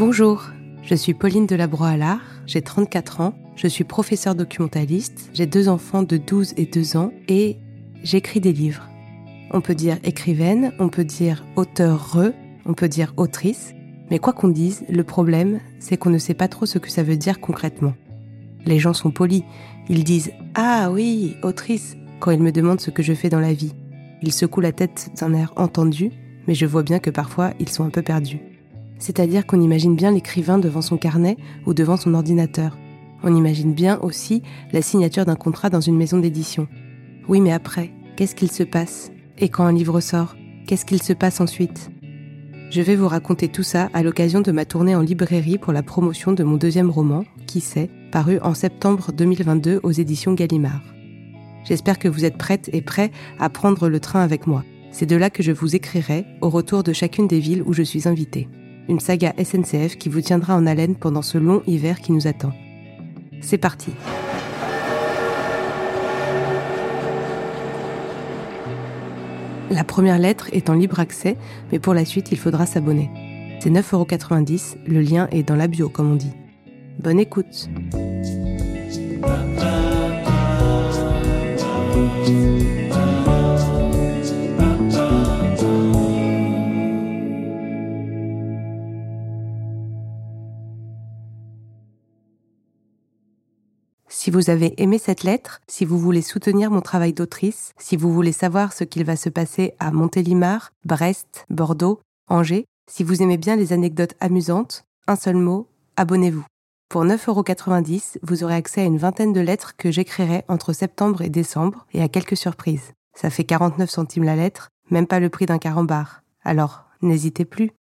Bonjour, je suis Pauline Delabroix-Allard, j'ai 34 ans, je suis professeure documentaliste, j'ai deux enfants de 12 et 2 ans et j'écris des livres. On peut dire écrivaine, on peut dire auteur-re, on peut dire autrice, mais quoi qu'on dise, le problème, c'est qu'on ne sait pas trop ce que ça veut dire concrètement. Les gens sont polis, ils disent Ah oui, autrice, quand ils me demandent ce que je fais dans la vie. Ils secouent la tête d'un air entendu, mais je vois bien que parfois ils sont un peu perdus. C'est-à-dire qu'on imagine bien l'écrivain devant son carnet ou devant son ordinateur. On imagine bien aussi la signature d'un contrat dans une maison d'édition. Oui, mais après, qu'est-ce qu'il se passe? Et quand un livre sort, qu'est-ce qu'il se passe ensuite? Je vais vous raconter tout ça à l'occasion de ma tournée en librairie pour la promotion de mon deuxième roman, Qui sait, paru en septembre 2022 aux éditions Gallimard. J'espère que vous êtes prêtes et prêts à prendre le train avec moi. C'est de là que je vous écrirai au retour de chacune des villes où je suis invitée une saga SNCF qui vous tiendra en haleine pendant ce long hiver qui nous attend. C'est parti La première lettre est en libre accès, mais pour la suite, il faudra s'abonner. C'est 9,90€, le lien est dans la bio, comme on dit. Bonne écoute Si vous avez aimé cette lettre, si vous voulez soutenir mon travail d'autrice, si vous voulez savoir ce qu'il va se passer à Montélimar, Brest, Bordeaux, Angers, si vous aimez bien les anecdotes amusantes, un seul mot, abonnez-vous. Pour 9,90€, vous aurez accès à une vingtaine de lettres que j'écrirai entre septembre et décembre et à quelques surprises. Ça fait 49 centimes la lettre, même pas le prix d'un carambar. Alors, n'hésitez plus.